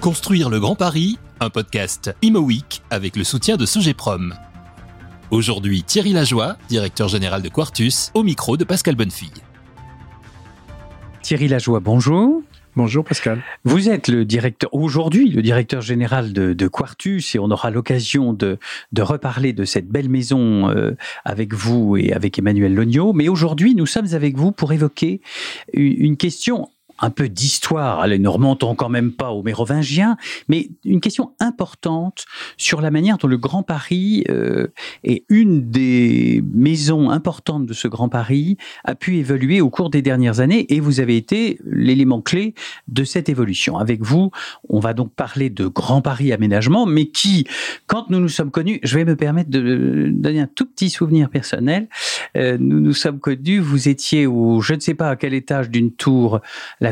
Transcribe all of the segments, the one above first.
Construire le Grand Paris, un podcast Imo Week avec le soutien de Sogeprom. Aujourd'hui, Thierry Lajoie, directeur général de Quartus, au micro de Pascal Bonnefille. Thierry Lajoie, bonjour. Bonjour Pascal. Vous êtes le directeur, aujourd'hui, le directeur général de, Quartus et on aura l'occasion de, reparler de cette belle maison euh, avec vous et avec Emmanuel Logno. Mais aujourd'hui, nous sommes avec vous pour évoquer une question un peu d'histoire. Allez, ne remontons quand même pas aux Mérovingiens, mais une question importante sur la manière dont le Grand Paris euh, et une des maisons importantes de ce Grand Paris a pu évoluer au cours des dernières années et vous avez été l'élément clé de cette évolution. Avec vous, on va donc parler de Grand Paris Aménagement, mais qui, quand nous nous sommes connus, je vais me permettre de donner un tout petit souvenir personnel. Euh, nous nous sommes connus, vous étiez au, je ne sais pas à quel étage d'une tour,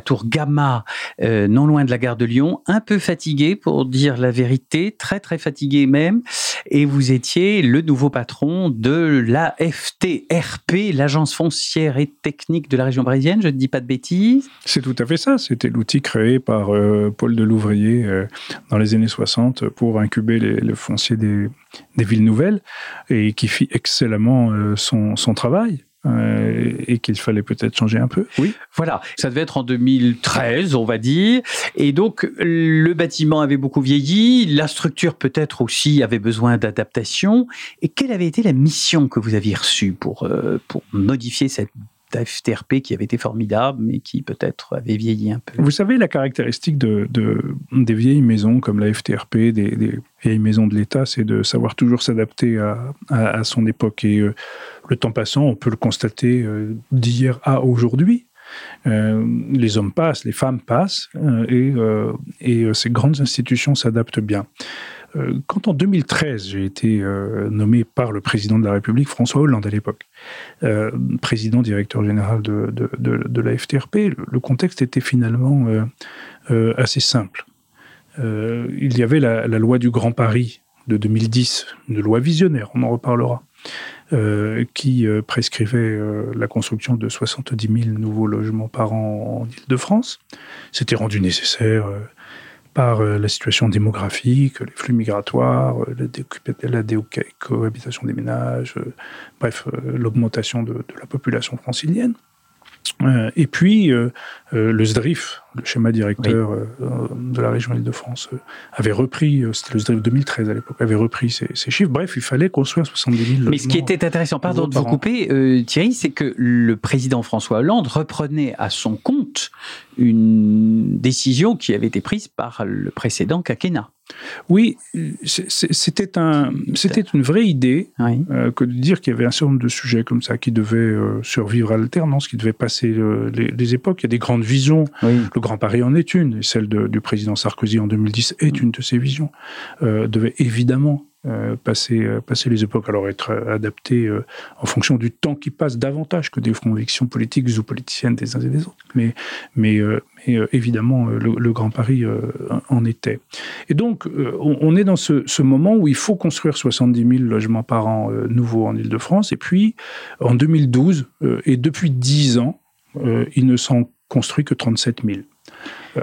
tour Gamma, euh, non loin de la gare de Lyon, un peu fatigué pour dire la vérité, très très fatigué même, et vous étiez le nouveau patron de la FTRP, l'agence foncière et technique de la région parisienne, je ne dis pas de bêtises. C'est tout à fait ça, c'était l'outil créé par euh, Paul Delouvrier euh, dans les années 60 pour incuber le foncier des, villes nouvelles et qui fit excellemment son travail. Euh, et qu'il fallait peut-être changer un peu. Oui. Voilà, ça devait être en 2013, on va dire. Et donc, le bâtiment avait beaucoup vieilli, la structure peut-être aussi avait besoin d'adaptation. Et quelle avait été la mission que vous aviez reçue pour, euh, pour modifier cette FTRP qui avait été formidable, mais qui peut-être avait vieilli un peu. Vous savez, la caractéristique de, des vieilles maisons comme la FTRP, des, vieilles maisons de l'État, c'est de savoir toujours s'adapter à, son époque. Et euh, le temps passant, on peut le constater euh, d'hier à aujourd'hui. Euh, les hommes passent, les femmes passent, et ces grandes institutions s'adaptent bien. Euh, quand en 2013, j'ai été euh, nommé par le président de la République, François Hollande à l'époque, euh, président directeur général de, de, la FTRP, le, contexte était finalement assez simple. il y avait la, loi du Grand Paris de 2010, une loi visionnaire, on en reparlera, qui prescrivait la construction de 70 000 nouveaux logements par an en Ile-de-France. C'était rendu nécessaire par euh, la situation démographique, les flux migratoires, euh, la, décohabitation des ménages, euh, bref, l'augmentation de, la population francilienne. Et puis, le SDRIF, le schéma directeur de la région Île-de-France, avait repris, c'était le SDRIF 2013 à l'époque, avait repris ces, chiffres. Bref, il fallait construire 70 000 Mais ce qui était intéressant, pardon de vous couper, Thierry, c'est que le président François Hollande reprenait à son compte une décision qui avait été prise par le précédent quinquennat. Oui, c'était un, c'était une vraie idée euh, que de dire qu'il y avait un certain nombre de sujets comme ça qui devaient euh, survivre à l'alternance, qui devaient passer euh, les, époques. Il y a des grandes visions. Le Grand Paris en est une, et celle du président Sarkozy en 2010 est une de ces visions. devait évidemment passer, euh, passer les époques, alors être adapté euh, en fonction du temps qui passe davantage que des convictions politiques ou politiciennes des uns et des autres. Mais évidemment, le, Grand Paris en était. Et donc, on, est dans ce, ce, moment où il faut construire 70 000 logements par an nouveaux en Ile-de-France. Et puis, en 2012, et depuis 10 ans, il ne s'en construit que 37 000.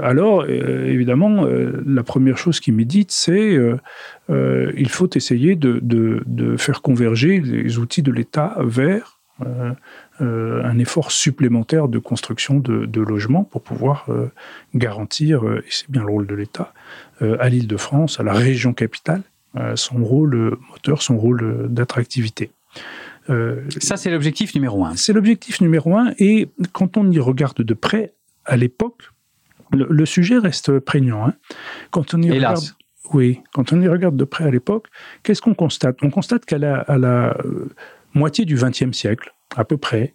Alors, euh, évidemment, euh, la première chose qui médite, c'est euh, il faut essayer de, faire converger les outils de l'État vers un effort supplémentaire de construction de, logements pour pouvoir garantir, et c'est bien le rôle de l'État, à l'île de France, à la région capitale, son rôle moteur, son rôle d'attractivité. Ça, c'est l'objectif numéro un. C'est l'objectif numéro un. Et quand on y regarde de près, à l'époque, le, sujet reste prégnant. Hein. Quand on y regarde, oui, quand on y regarde de près à l'époque, qu'est-ce qu'on constate? On constate qu'à la, à la euh, moitié du XXe siècle, à peu près,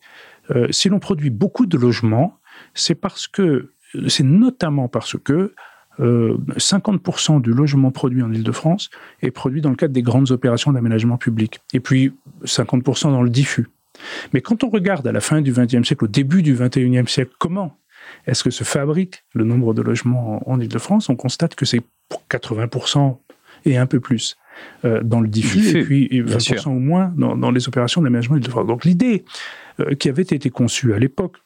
euh, si l'on produit beaucoup de logements, c'est parce que, c'est notamment parce que 50% euh, du logement produit en Ile-de-France est produit dans le cadre des grandes opérations d'aménagement public, et puis 50% dans le diffus. Mais quand on regarde à la fin du XXe siècle, au début du XXIe siècle, comment est-ce que se fabrique le nombre de logements en, Ile-de-France On constate que c'est pour 80% et un peu plus euh, dans le diffus, et puis 20% au moins dans, les opérations d'aménagement Ile-de-France. Donc l'idée euh, qui avait été conçue à l'époque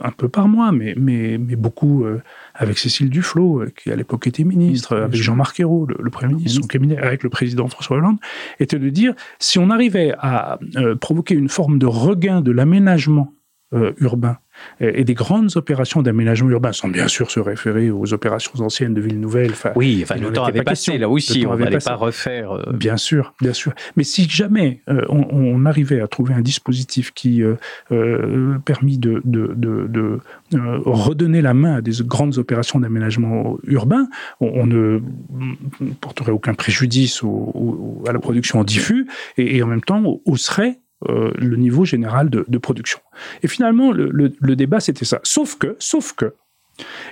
un peu par mois, mais, mais, mais beaucoup avec Cécile Duflot, qui à l'époque était ministre, avec Jean-Marc Ayrault, le, Premier ministre, son cabinet, avec le président François Hollande, était de dire si on arrivait à provoquer une forme de regain de l'aménagement urbain et des grandes opérations d'aménagement urbain, sans bien sûr se référer aux opérations anciennes de Ville Nouvelle. oui, enfin, le temps avait passé, là aussi, on n'allait pas refaire. Euh, bien sûr, bien sûr. Mais si jamais euh, on, arrivait à trouver un dispositif qui euh, euh de, de, de, redonner la main à des grandes opérations d'aménagement urbain, on, ne porterait aucun préjudice à la production en diffus et, et en même temps hausserait euh, le niveau général de, production. Et finalement, le, débat, c'était ça. Sauf que, sauf que,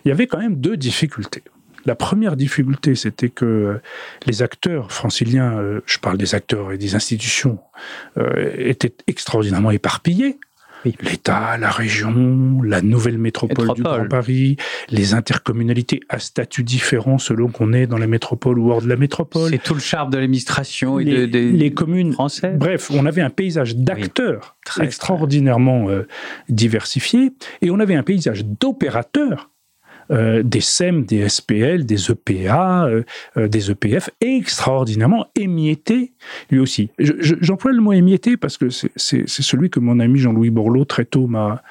il y avait quand même deux difficultés. La première difficulté, c'était que les acteurs franciliens, euh, je parle des acteurs et des institutions, euh, étaient extraordinairement éparpillés. L'État, la région, la nouvelle métropole, du Grand Paris, les intercommunalités à statut différent selon qu'on est dans la métropole ou hors de la métropole. C'est tout le charme de l'administration et les, de, les communes françaises. Bref, on avait un paysage d'acteurs extraordinairement euh, diversifié et on avait un paysage d'opérateurs euh, des SEM, des SPL, des EPA, euh, euh, des EPF, extraordinairement émietté lui aussi. J'emploie le mot émietté parce que c'est celui que mon ami Jean-Louis Borloo très tôt m'a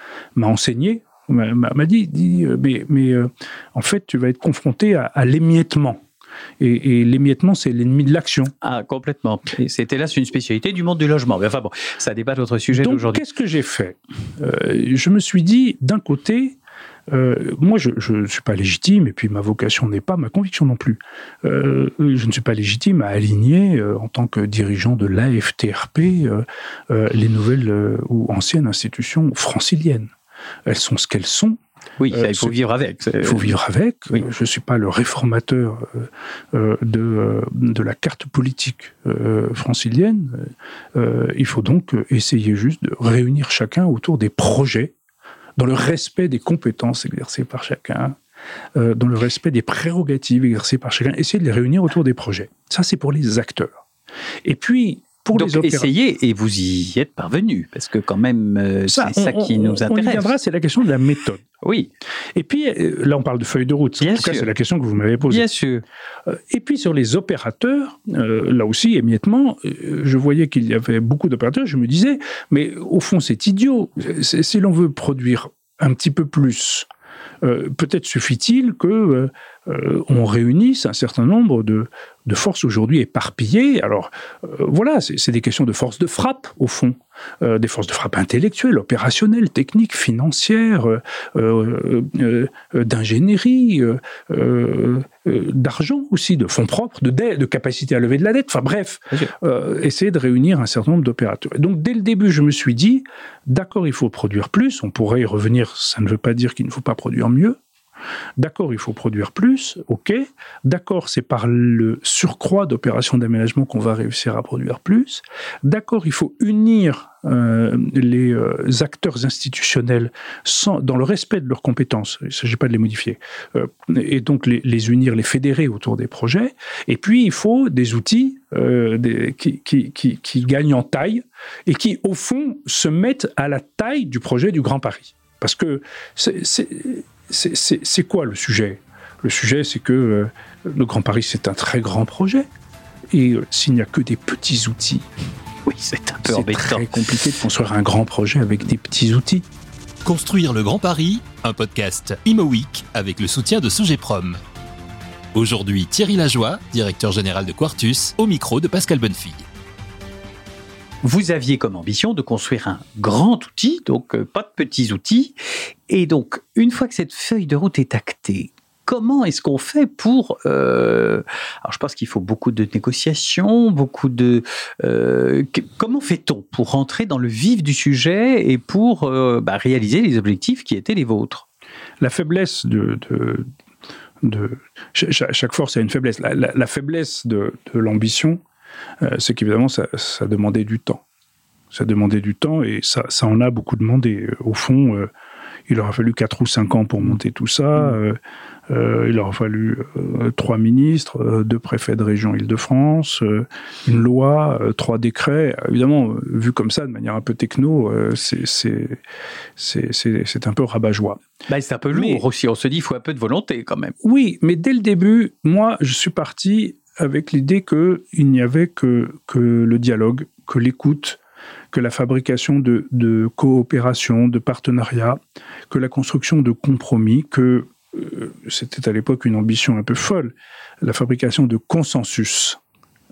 enseigné, m'a dit, dit, mais, mais en fait, tu vas être confronté à, l'émiettement. Et, l'émiettement, c'est l'ennemi de l'action. Ah, complètement. C'était là, c'est une spécialité du monde du logement. Mais enfin bon, ça débat d'autres sujets d'aujourd'hui. Qu'est-ce que j'ai fait? Je me suis dit, d'un côté, euh, moi, je ne suis pas légitime, et puis ma vocation n'est pas, ma conviction non plus. Euh, je ne suis pas légitime à aligner, euh, en tant que dirigeant de l'AFTRP, les nouvelles ou anciennes institutions franciliennes. Elles sont ce qu'elles sont. Oui, il faut vivre avec. Il faut vivre avec. Je ne suis pas le réformateur de, de la carte politique francilienne. il faut donc essayer juste de réunir chacun autour des projets dans le respect des compétences exercées par chacun, euh, dans le respect des prérogatives exercées par chacun, essayer de les réunir autour des projets. Ça, c'est pour les acteurs. Et puis, pour Donc, les essayez et vous y êtes parvenu, parce que quand même, euh, c'est ça qui nous intéresse. On y viendra, c'est la question de la méthode. Oui. Et puis, euh, là, on parle de feuille de route. en tout cas, c'est la question que vous m'avez posée. Bien sûr. Et puis, sur les opérateurs, là aussi, émiettement, je voyais qu'il y avait beaucoup d'opérateurs. Je me disais, mais au fond, c'est idiot. Si l'on veut produire un petit peu plus, peut-être suffit-il que euh, on réunisse un certain nombre de, forces aujourd'hui éparpillées. Alors euh, voilà, c'est des questions de force de frappe, au fond. Euh, des forces de frappe intellectuelles, opérationnelles, techniques, financières, d'ingénierie, d'argent aussi, de fonds propres, de, de capacité à lever de la dette. Enfin bref, essayer de réunir un certain nombre d'opérateurs. Donc dès le début, je me suis dit, d'accord, il faut produire plus, on pourrait y revenir, ça ne veut pas dire qu'il ne faut pas produire mieux, D'accord, il faut produire plus, ok. D'accord, c'est par le surcroît d'opérations d'aménagement qu'on va réussir à produire plus. D'accord, il faut unir euh, les euh, acteurs institutionnels dans le respect de leurs compétences. Il ne s'agit pas de les modifier. Euh, et donc les, unir, les fédérer autour des projets. Et puis, il faut des outils qui, qui gagnent en taille et qui, au fond, se mettent à la taille du projet du Grand Paris. Parce que c'est c'est quoi le sujet? Le sujet, c'est que euh, le Grand Paris, c'est un très grand projet. Et euh, s'il n'y a que des petits outils, oui, c'est un peu C'est très compliqué de construire un grand projet avec des petits outils. Construire le Grand Paris, un podcast Imo avec le soutien de Sogeprom. Aujourd'hui, Thierry Lajoie, directeur général de Quartus, au micro de Pascal Bonnefille. Vous aviez comme ambition de construire un grand outil, donc euh, pas de petits outils. Et donc, une fois que cette feuille de route est actée, comment est-ce qu'on fait pour... Euh, alors je pense qu'il faut beaucoup de négociations, beaucoup de... Euh, comment fait-on pour rentrer dans le vif du sujet et pour bah, réaliser les objectifs qui étaient les vôtres? La faiblesse de... chaque, force a une faiblesse. La, faiblesse de, l'ambition, c'est qu'évidemment, ça, demandait du temps. Ça demandait du temps et ça, en a beaucoup demandé. Au fond, euh, il aura fallu 4 ou 5 ans pour monter tout ça. Euh, il aura fallu euh, trois ministres, euh, deux préfets de région Île-de-France, une loi, trois décrets. Évidemment, vu comme ça, de manière un peu techno, c'est un peu rabat-joie. Bah, c'est un peu lourd aussi. On se dit, il faut un peu de volonté quand même. Oui, mais dès le début, moi, je suis parti avec l'idée qu'il n'y avait que, que le dialogue, que l'écoute, que la fabrication de, de coopération, de partenariats, que la construction de compromis, que euh, c'était à l'époque une ambition un peu folle, la fabrication de consensus.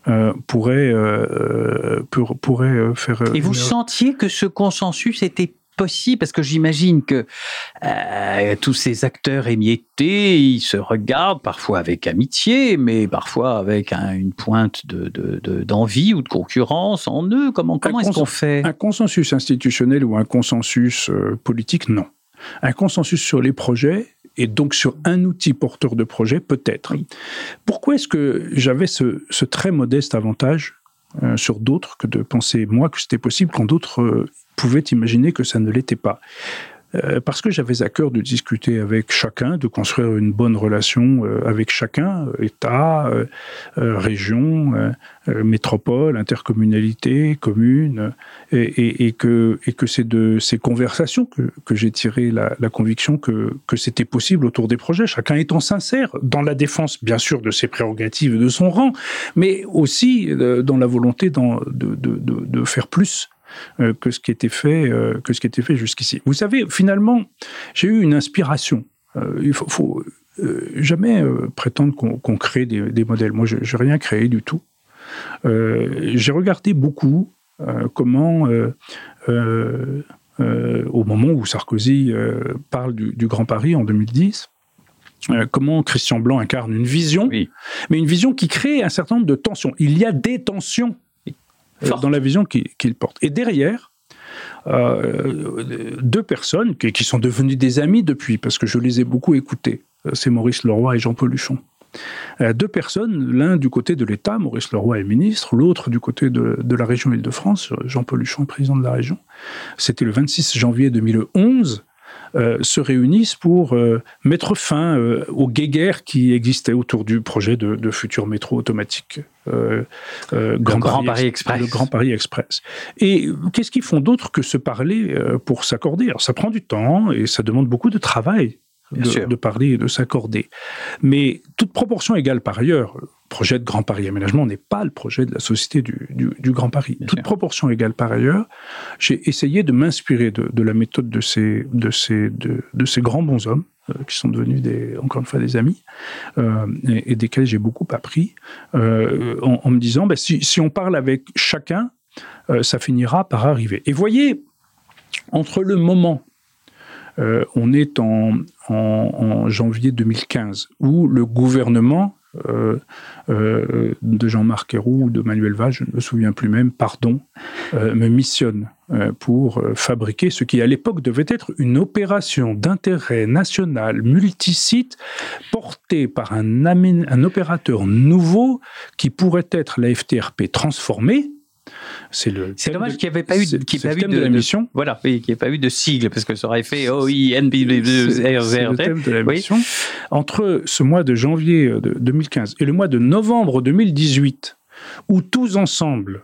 Euh, pourrait, euh, pourrait faire. Et vous sentiez que ce consensus était possible parce que j'imagine que tous ces acteurs émiettés, ils se regardent parfois avec amitié, mais parfois avec une pointe d'envie de, ou de concurrence en eux. Comment, comment est-ce qu'on fait? Un consensus institutionnel ou un consensus politique, non. Un consensus sur les projets, et donc sur un outil porteur de projet, peut-être. Pourquoi est-ce que j'avais ce, très modeste avantage euh, sur d'autres que de penser, moi, que c'était possible quand d'autres euh, pouvaient imaginer que ça ne l'était pas euh, parce que j'avais à cœur de discuter avec chacun, de construire une bonne relation euh, avec chacun, euh, État, région, métropole, intercommunalité, commune, et, que, et que c'est de ces conversations que, que j'ai tiré la, la, conviction que, que c'était possible autour des projets, chacun étant sincère dans la défense, bien sûr, de ses prérogatives, de son rang, mais aussi dans la volonté de, de, de faire plus euh, que ce qui était fait, euh, que ce qui était fait jusqu'ici. Vous savez, finalement, j'ai eu une inspiration. Euh, il faut, faut jamais prétendre qu'on crée des, modèles. Moi, je n'ai rien créé du tout. j'ai regardé beaucoup comment, au moment où Sarkozy parle du, Grand Paris en 2010, comment Christian Blanc incarne une vision, mais une vision qui crée un certain nombre de tensions. Il y a des tensions euh, dans la vision qu'il porte. Et derrière, euh, deux personnes qui, sont devenues des amis depuis, parce que je les ai beaucoup écoutés. Euh, c'est Maurice Leroy et Jean-Paul Luchon. deux personnes, l'un du côté de l'État, Maurice Leroy est ministre, l'autre du côté de, de la région Île-de-France, Jean-Paul Luchon, président de la région. C'était le 26 janvier 2011. Euh, se réunissent pour euh, mettre fin euh, aux guéguerres qui existaient autour du projet de, futur métro automatique. Grand, Paris, Express. Le Grand Paris Express. Et qu'est-ce qu'ils font d'autre que se parler pour s'accorder? Alors ça prend du temps et ça demande beaucoup de travail de, parler et de s'accorder. Mais toute proportion égale par ailleurs, le projet de Grand Paris Aménagement n'est pas le projet de la Société du, Grand Paris. toute proportion égale par ailleurs, j'ai essayé de m'inspirer de, la méthode de ces, de ces, de, ces grands bons hommes, euh, qui sont devenus des, encore une fois des amis, euh, et, desquels j'ai beaucoup appris, euh, en, me disant, ben, si, si, on parle avec chacun, ça finira par arriver. Et voyez, entre le moment euh, on est en, janvier 2015, où le gouvernement euh, euh, de Jean-Marc Ayroux ou de Manuel Valls, je ne me souviens plus même, pardon, me missionne pour fabriquer ce qui à l'époque devait être une opération d'intérêt national multisite portée par un, un opérateur nouveau qui pourrait être la FTRP transformée c'est le. C'est dommage qu'il n'y avait pas eu, qu'il pas eu de, la mission. voilà, qu'il n'y ait pas eu de sigle parce que ça aurait fait OINBRZRT. C'est le thème de la mission. Entre ce mois de janvier de 2015 et le mois de novembre 2018, où tous ensemble,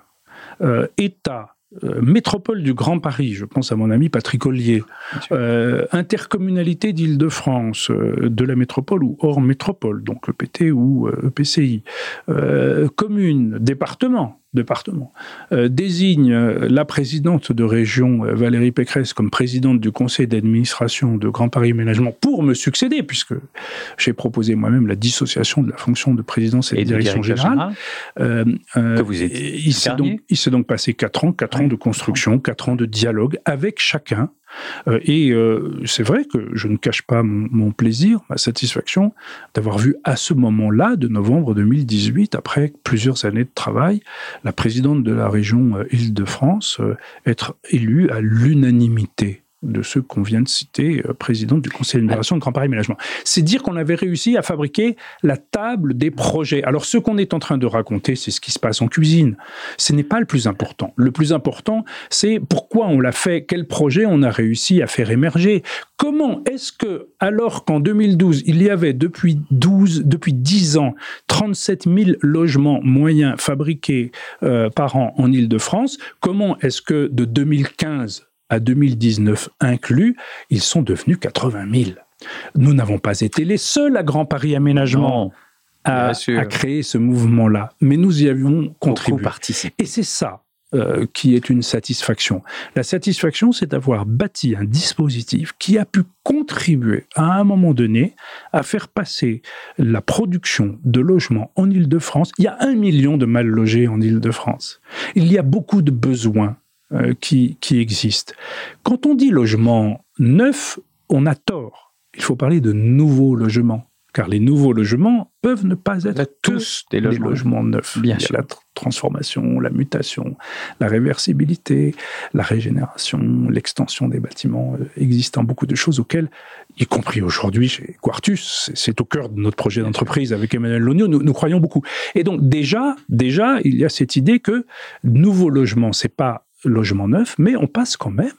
euh, État, euh, métropole du Grand Paris, je pense à mon ami Patrick Ollier, euh, intercommunalité d'Île-de-France, de la métropole ou hors métropole, donc EPT ou EPCI, commune, département, département, euh, désigne euh, la présidente de région, euh, Valérie Pécresse, comme présidente du conseil d'administration de Grand Paris Ménagement pour me succéder, puisque j'ai proposé moi-même la dissociation de la fonction de présidence et, de direction générale. que vous êtes il s'est donc, donc, passé quatre ans, quatre ans de construction, quatre ans de dialogue avec chacun et euh, c'est vrai que je ne cache pas mon, plaisir, ma satisfaction d'avoir vu à ce moment-là, de novembre 2018, après plusieurs années de travail, la présidente de la région euh, Île-de-France être élue à l'unanimité de ceux qu'on vient de citer, euh, président du conseil d'administration de Grand Paris Aménagement. C'est dire qu'on avait réussi à fabriquer la table des projets. Alors ce qu'on est en train de raconter, c'est ce qui se passe en cuisine. Ce n'est pas le plus important. Le plus important, c'est pourquoi on l'a fait, quel projet on a réussi à faire émerger. Comment est-ce que, alors qu'en 2012, il y avait depuis 12, depuis 10 ans, 37 000 logements moyens fabriqués euh, par an en Ile-de-France, comment est-ce que de 2015 à 2019 inclus, ils sont devenus 80 000. Nous n'avons pas été les seuls à Grand Paris Aménagement à, créer ce mouvement-là, mais nous y avions contribué. Et c'est ça euh, qui est une satisfaction. La satisfaction, c'est d'avoir bâti un dispositif qui a pu contribuer à un moment donné à faire passer la production de logements en Ile-de-France. Il y a un million de mal logés en Ile-de-France. Il y a beaucoup de besoins euh, qui, qui existent. Quand on dit logement neuf, on a tort. Il faut parler de nouveaux logements, car les nouveaux logements peuvent ne pas être tous des logements, neufs. Bien Il y a la transformation, la mutation, la réversibilité, la régénération, l'extension des bâtiments euh, existants, beaucoup de choses auxquelles, y compris aujourd'hui chez Quartus, c'est au cœur de notre projet d'entreprise avec Emmanuel Logno, nous, nous, croyons beaucoup. Et donc déjà, déjà, il y a cette idée que nouveau logement, c'est pas logements neufs, mais on passe quand même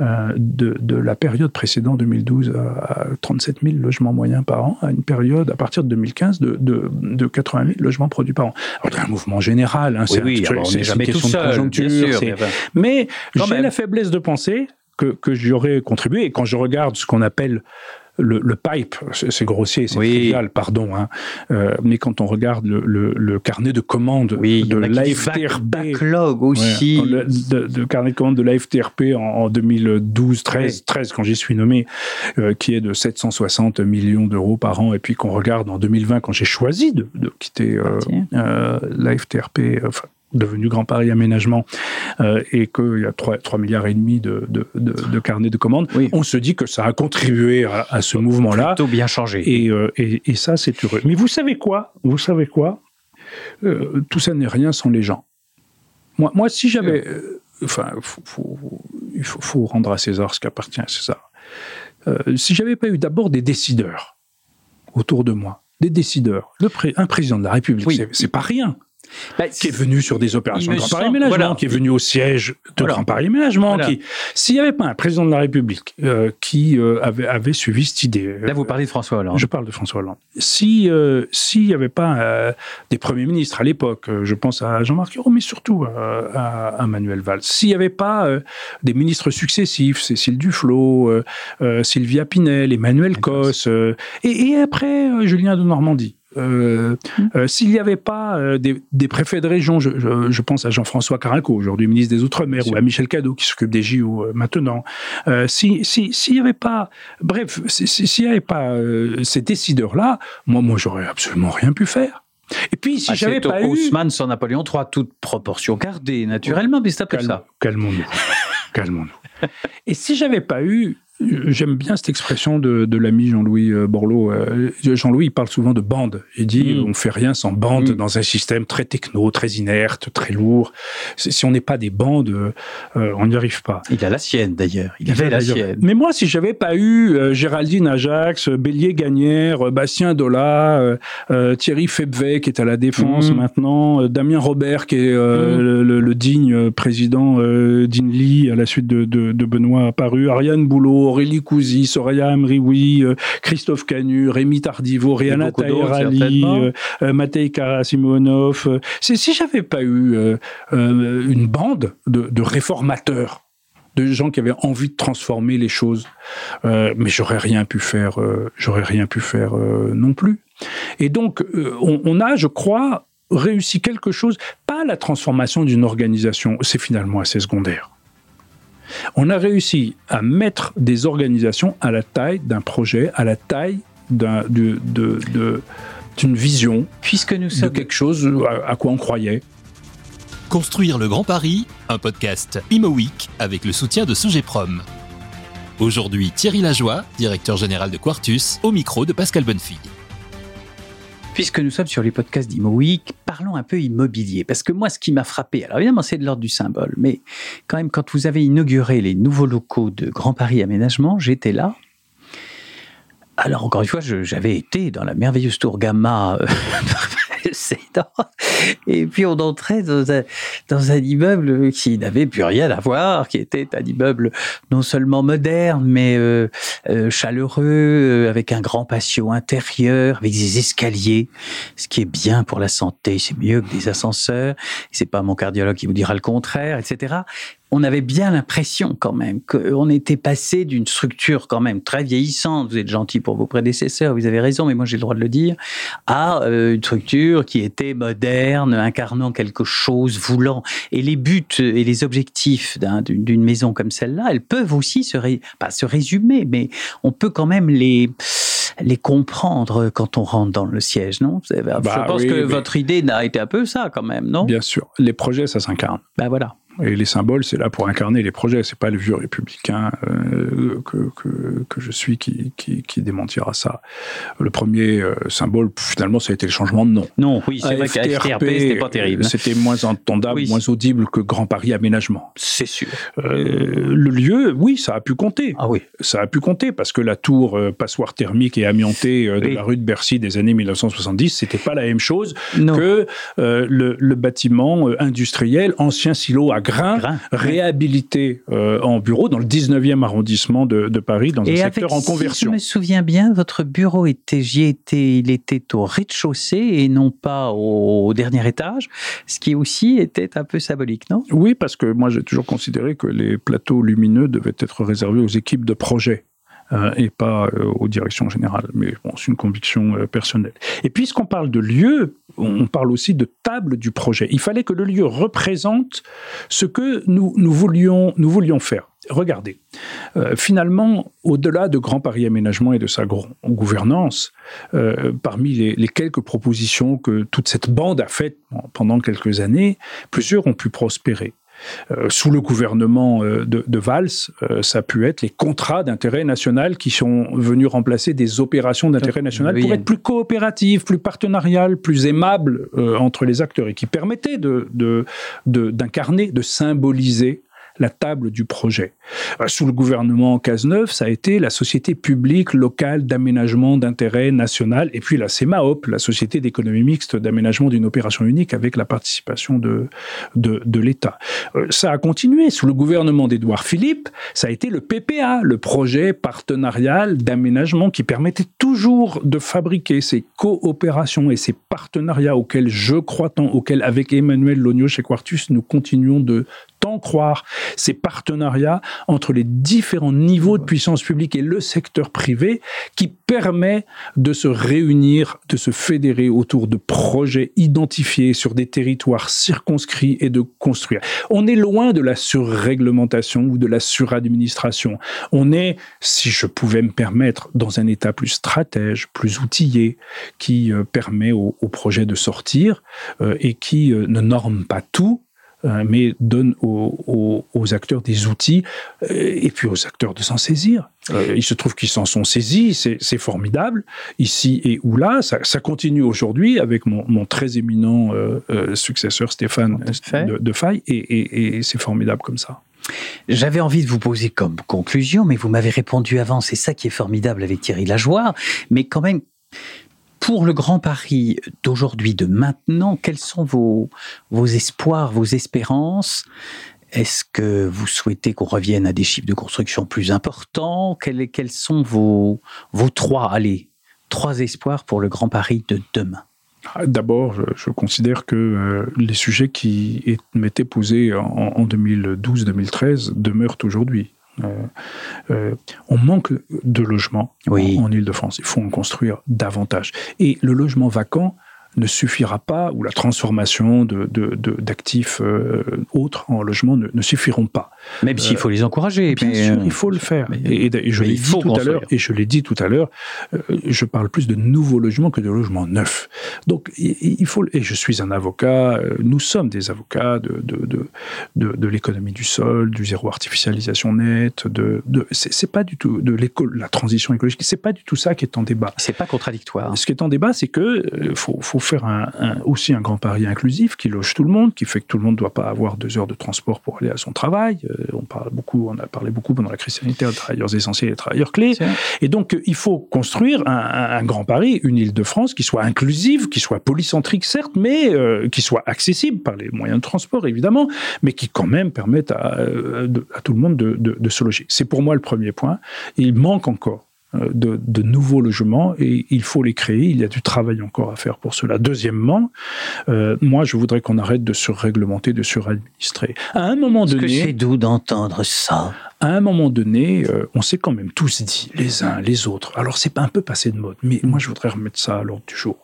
euh, de, de, la période précédente 2012 à, 37 000 logements moyens par an à une période à partir de 2015 de, de, de 80 000 logements produits par an. Alors, il y a un mouvement général, hein, oui, c'est oui, jamais question de conjoncture, sûr, mais j'ai la faiblesse de penser que, que j'y aurais contribué. Et quand je regarde ce qu'on appelle le, pipe, c'est grossier, c'est trivial, pardon, hein. euh, mais quand on regarde le, carnet de commandes de l'AFTRP, backlog aussi, le, carnet de commandes de l'AFTRP en, 2012, 13, 13 quand j'y suis nommé, euh, qui est de 760 millions d'euros par an, et puis qu'on regarde en 2020 quand j'ai choisi de, quitter euh, l'AFTRP, enfin devenu Grand Paris Aménagement, euh, et qu'il y a 3, 3, milliards et demi de, de, de, carnets de commandes, on se dit que ça a contribué à, ce mouvement-là. Plutôt bien changé. Et, euh, et, et, ça, c'est heureux. Mais vous savez quoi? Vous savez quoi? Euh, Tout ça n'est rien sans les gens. Moi, moi si j'avais... Enfin, il faut, faut, rendre à César ce qui appartient à César. si j'avais pas eu d'abord des décideurs autour de moi, des décideurs, le un président de la République, oui. c'est pas rien. Bah, qui est venu sur des opérations de Grand Paris Aménagement, qui est venu au siège de Grand Paris Aménagement. Qui, s'il n'y avait pas un président de la République euh, qui euh, avait, avait suivi cette idée. Euh, Là, vous parlez de François Hollande. Je parle de François Hollande. Si s'il n'y avait pas des premiers ministres à l'époque, je pense à Jean-Marc Ayrault, mais surtout à, à, Manuel Valls. S'il n'y avait pas des ministres successifs, Cécile Duflot, Sylvia Pinel, Emmanuel Cos, et, et, après Julien de Normandie. Euh, euh, S'il n'y avait pas euh, des, des, préfets de région, je, je, je pense à Jean-François Carinco, aujourd'hui ministre des Outre-mer, ou à Michel Cadot, qui s'occupe des JO maintenant. S'il si, si, n'y avait pas, bref, s'il n'y avait pas ces décideurs-là, moi, moi, j'aurais absolument rien pu faire. Et puis, si ah, j'avais pas eu... Haussmann sans Napoléon III, toute proportion gardée, naturellement, mais c'est ça. Calmons-nous. Calmons-nous. Et si j'avais pas eu J'aime bien cette expression de, de l'ami Jean-Louis euh, Borloo. Euh, Jean-Louis parle souvent de bande. Il dit mm. on fait rien sans bande mm. dans un système très techno, très inerte, très lourd. Si on n'est pas des bandes, euh, on n'y arrive pas. Il a la sienne d'ailleurs. Il, avait la sienne. Mais moi, si j'avais pas eu Géraldine Ajax, Bélier Gagnère, Bastien Dola, Thierry Febvey qui est à la défense mm. maintenant, Damien Robert qui est le, le, digne président d'Inly à la suite de, de, de Benoît apparu, Ariane Boulot, Aurélie Cousy, Soraya Amrioui, euh, Christophe Canu, Rémi Tardivo, Rihanna Taherali, euh, euh, Matej Karasimonov. C'est si j'avais pas eu une bande de, réformateurs de gens qui avaient envie de transformer les choses. mais j'aurais rien pu faire, j'aurais rien pu faire non plus. Et donc, on, on, a, je crois, réussi quelque chose, pas la transformation d'une organisation, c'est finalement assez secondaire. On a réussi à mettre des organisations à la taille d'un projet, à la taille d'une vision, puisque nous sommes de quelque chose à, quoi on croyait. Construire le Grand Paris, un podcast Imo Week avec le soutien de Sogeprom. Aujourd'hui, Thierry Lajoie, directeur général de Quartus, au micro de Pascal Bonnefille. Puisque nous sommes sur les podcasts d'Imo Week, parlons un peu immobilier. Parce que moi, ce qui m'a frappé, alors évidemment, c'est de l'ordre du symbole, mais quand même, quand vous avez inauguré les nouveaux locaux de Grand Paris Aménagement, j'étais là. Alors, encore une fois, j'avais été dans la merveilleuse tour Gamma. Et puis on entrait dans un, dans un immeuble qui n'avait plus rien à voir, qui était un immeuble non seulement moderne, mais euh, euh, chaleureux, euh, avec un grand patio intérieur, avec des escaliers, ce qui est bien pour la santé, c'est mieux que des ascenseurs. C'est pas mon cardiologue qui vous dira le contraire, etc on avait bien l'impression quand même qu'on était passé d'une structure quand même très vieillissante, vous êtes gentil pour vos prédécesseurs, vous avez raison, mais moi j'ai le droit de le dire, à euh, une structure qui était moderne, incarnant quelque chose, voulant. Et les buts et les objectifs d'une maison comme celle-là, elles peuvent aussi se, pas se résumer, mais on peut quand même les les comprendre quand on rentre dans le siège, non? Je bah pense que votre idée n'a été un peu ça quand même, non? Bien sûr. Les projets, ça s'incarne. Ben voilà. Et les symboles, c'est là pour incarner les projets. C'est pas le vieux républicain euh, que, que, que, je suis qui, qui, qui, démentira ça. Le premier euh, symbole, finalement, ça a été le changement de nom. Non, oui, c'est vrai qu'à FTRP, c'était pas terrible. C'était moins entendable, moins audible que Grand Paris Aménagement. C'est sûr. Euh, le lieu, oui, ça a pu compter. Ah oui. Ça a pu compter parce que la tour passoire thermique et amiantée de la rue de Bercy des années 1970, c'était pas la même chose que le, le, bâtiment industriel, ancien silo à grain, réhabilité euh, en bureau dans le 19e arrondissement de, Paris, dans un secteur en conversion. Si je me souviens bien, votre bureau était, j'y étais, il était au rez-de-chaussée et non pas au, dernier étage, ce qui aussi était un peu symbolique, non? Oui, parce que moi j'ai toujours considéré que les plateaux lumineux devaient être réservés aux équipes de projet. Euh, et pas euh, aux directions générales. Mais c'est une conviction euh, personnelle. Et puisqu'on parle de lieu, on parle aussi de table du projet. Il fallait que le lieu représente ce que nous, nous, voulions, nous voulions faire. Regardez, finalement, au-delà de Grand Paris Aménagement et de sa gouvernance, parmi les, quelques propositions que toute cette bande a faites pendant quelques années, plusieurs ont pu prospérer. Euh, sous le gouvernement euh, de, Valls, euh, ça a pu être les contrats d'intérêt national qui sont venus remplacer des opérations d'intérêt national pour être plus coopératives, plus partenariales, plus aimables entre les acteurs et qui permettaient d'incarner, de, de symboliser la table du projet. Euh, sous le gouvernement Cazeneuve, ça a été la Société publique locale d'aménagement d'intérêt national, et puis la CEMAOP, la Société d'économie mixte d'aménagement d'une opération unique avec la participation de, de, l'État. Euh, ça a continué. Sous le gouvernement d'Édouard Philippe, ça a été le PPA, le projet partenarial d'aménagement qui permettait toujours de fabriquer ces coopérations et ces partenariats auxquels je crois tant, auxquels avec Emmanuel Logno chez Quartus, nous continuons de tant croire ces partenariats entre les différents niveaux de puissance publique et le secteur privé qui permet de se réunir, de se fédérer autour de projets identifiés sur des territoires circonscrits et de construire. On est loin de la surréglementation ou de la suradministration. On est, si je pouvais me permettre, dans un état plus stratège, plus outillé, qui euh, permet au, projet de sortir euh, et qui euh, ne norme pas tout, mais donne aux, acteurs des outils euh, et puis aux acteurs de s'en saisir. Euh, il se trouve qu'ils s'en sont saisis, c'est formidable, ici et ou là. Ça, continue aujourd'hui avec mon, très éminent successeur Stéphane de, de Faille, et, et c'est formidable comme ça. J'avais envie de vous poser comme conclusion, mais vous m'avez répondu avant, c'est ça qui est formidable avec Thierry Lajoie, mais quand même, pour le Grand Paris d'aujourd'hui, de maintenant, quels sont vos, espoirs, vos espérances? Est-ce que vous souhaitez qu'on revienne à des chiffres de construction plus importants? Quels, sont vos, trois, espoirs pour le Grand Paris de demain? Ah, D'abord, je, considère que euh, les sujets qui m'étaient posés en 2012-2013 demeurent aujourd'hui. Euh, euh, on manque de logements en, Ile-de-France. Il faut en construire davantage. Et le logement vacant, ne suffira pas, ou la transformation d'actifs de, de, euh, autres en logement ne, ne, suffiront pas. Même s'il faut les encourager. Bien sûr, il faut le faire. et, et, je l'ai dit tout à l'heure. Et je l'ai dit tout à l'heure. je parle plus de nouveaux logements que de logements neufs. Donc il, faut. Et je suis un avocat. Nous sommes des avocats de de, de, l'économie du sol, du zéro artificialisation nette. De, de c'est pas du tout de la transition écologique. C'est pas du tout ça qui est en débat. C'est pas contradictoire. Ce qui est en débat, c'est que faut, faut faire un, aussi un grand pari inclusif qui loge tout le monde, qui fait que tout le monde ne doit pas avoir deux heures de transport pour aller à son travail. Euh, on parle beaucoup, on a parlé beaucoup pendant la crise sanitaire de travailleurs essentiels et travailleurs clés. Et donc, il faut construire un, grand pari, une île de France qui soit inclusive, qui soit polycentrique certes, mais euh, qui soit accessible par les moyens de transport évidemment, mais qui quand même permette à, euh, à tout le monde de, de, de se loger. C'est pour moi le premier point. Il manque encore euh, de, nouveaux logements et il faut les créer. Il y a du travail encore à faire pour cela. Deuxièmement, euh, moi, je voudrais qu'on arrête de surréglementer, de suradministrer. À un moment donné, c'est doux d'entendre ça? À un moment donné, euh, on s'est quand même tous dit, les uns, les autres. Alors, c'est pas un peu passé de mode, mais moi, je voudrais remettre ça à l'ordre du jour.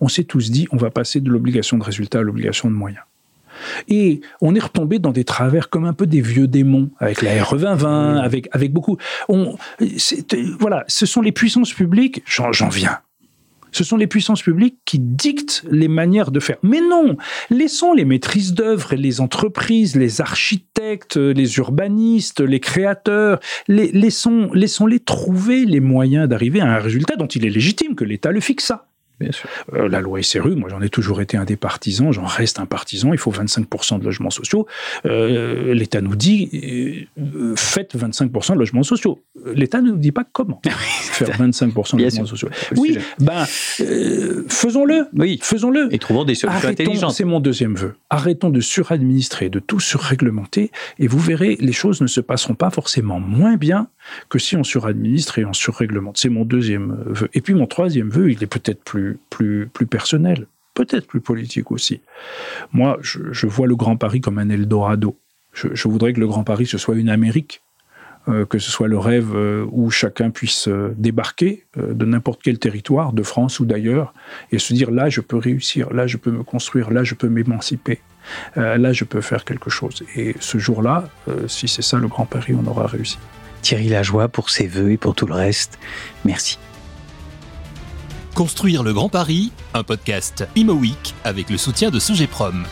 On s'est tous dit, on va passer de l'obligation de résultat à l'obligation de moyens. Et on est retombé dans des travers comme un peu des vieux démons, avec la RE 2020, avec, avec beaucoup. On, voilà, ce sont les puissances publiques, j'en viens. Ce sont les puissances publiques qui dictent les manières de faire. Mais non, laissons les maîtrises d'œuvre et les entreprises, les architectes, les urbanistes, les créateurs, les, laissons, laissons-les trouver les moyens d'arriver à un résultat dont il est légitime que l'État le fixe. Euh, la loi SRU, moi j'en ai toujours été un des partisans, j'en reste un partisan, il faut 25% de logements sociaux. Euh, L'État nous dit, euh, faites 25% de logements sociaux. L'État ne nous dit pas comment faire 25% de logements sociaux. Oui, ben, faisons-le. Oui. Faisons-le. Et trouvons des solutions intelligentes. C'est mon deuxième vœu. Arrêtons de suradministrer, de tout surréglementer, et vous verrez, les choses ne se passeront pas forcément moins bien que si on suradministre et on surréglemente. C'est mon deuxième vœu. Et puis mon troisième vœu, il est peut-être plus plus, plus, personnel, peut-être plus politique aussi. Moi, je, vois le Grand Paris comme un Eldorado. Je, voudrais que le Grand Paris, ce soit une Amérique, euh, que ce soit le rêve euh, où chacun puisse euh, débarquer de n'importe quel territoire, de France ou d'ailleurs, et se dire là, je peux réussir, là, je peux me construire, là, je peux m'émanciper. là, je peux faire quelque chose. Et ce jour-là, si c'est ça le Grand Paris, on aura réussi. Thierry Lajoie pour ses voeux et pour tout le reste. Merci. Construire le Grand Paris, un podcast Imo avec le soutien de Sogeprom.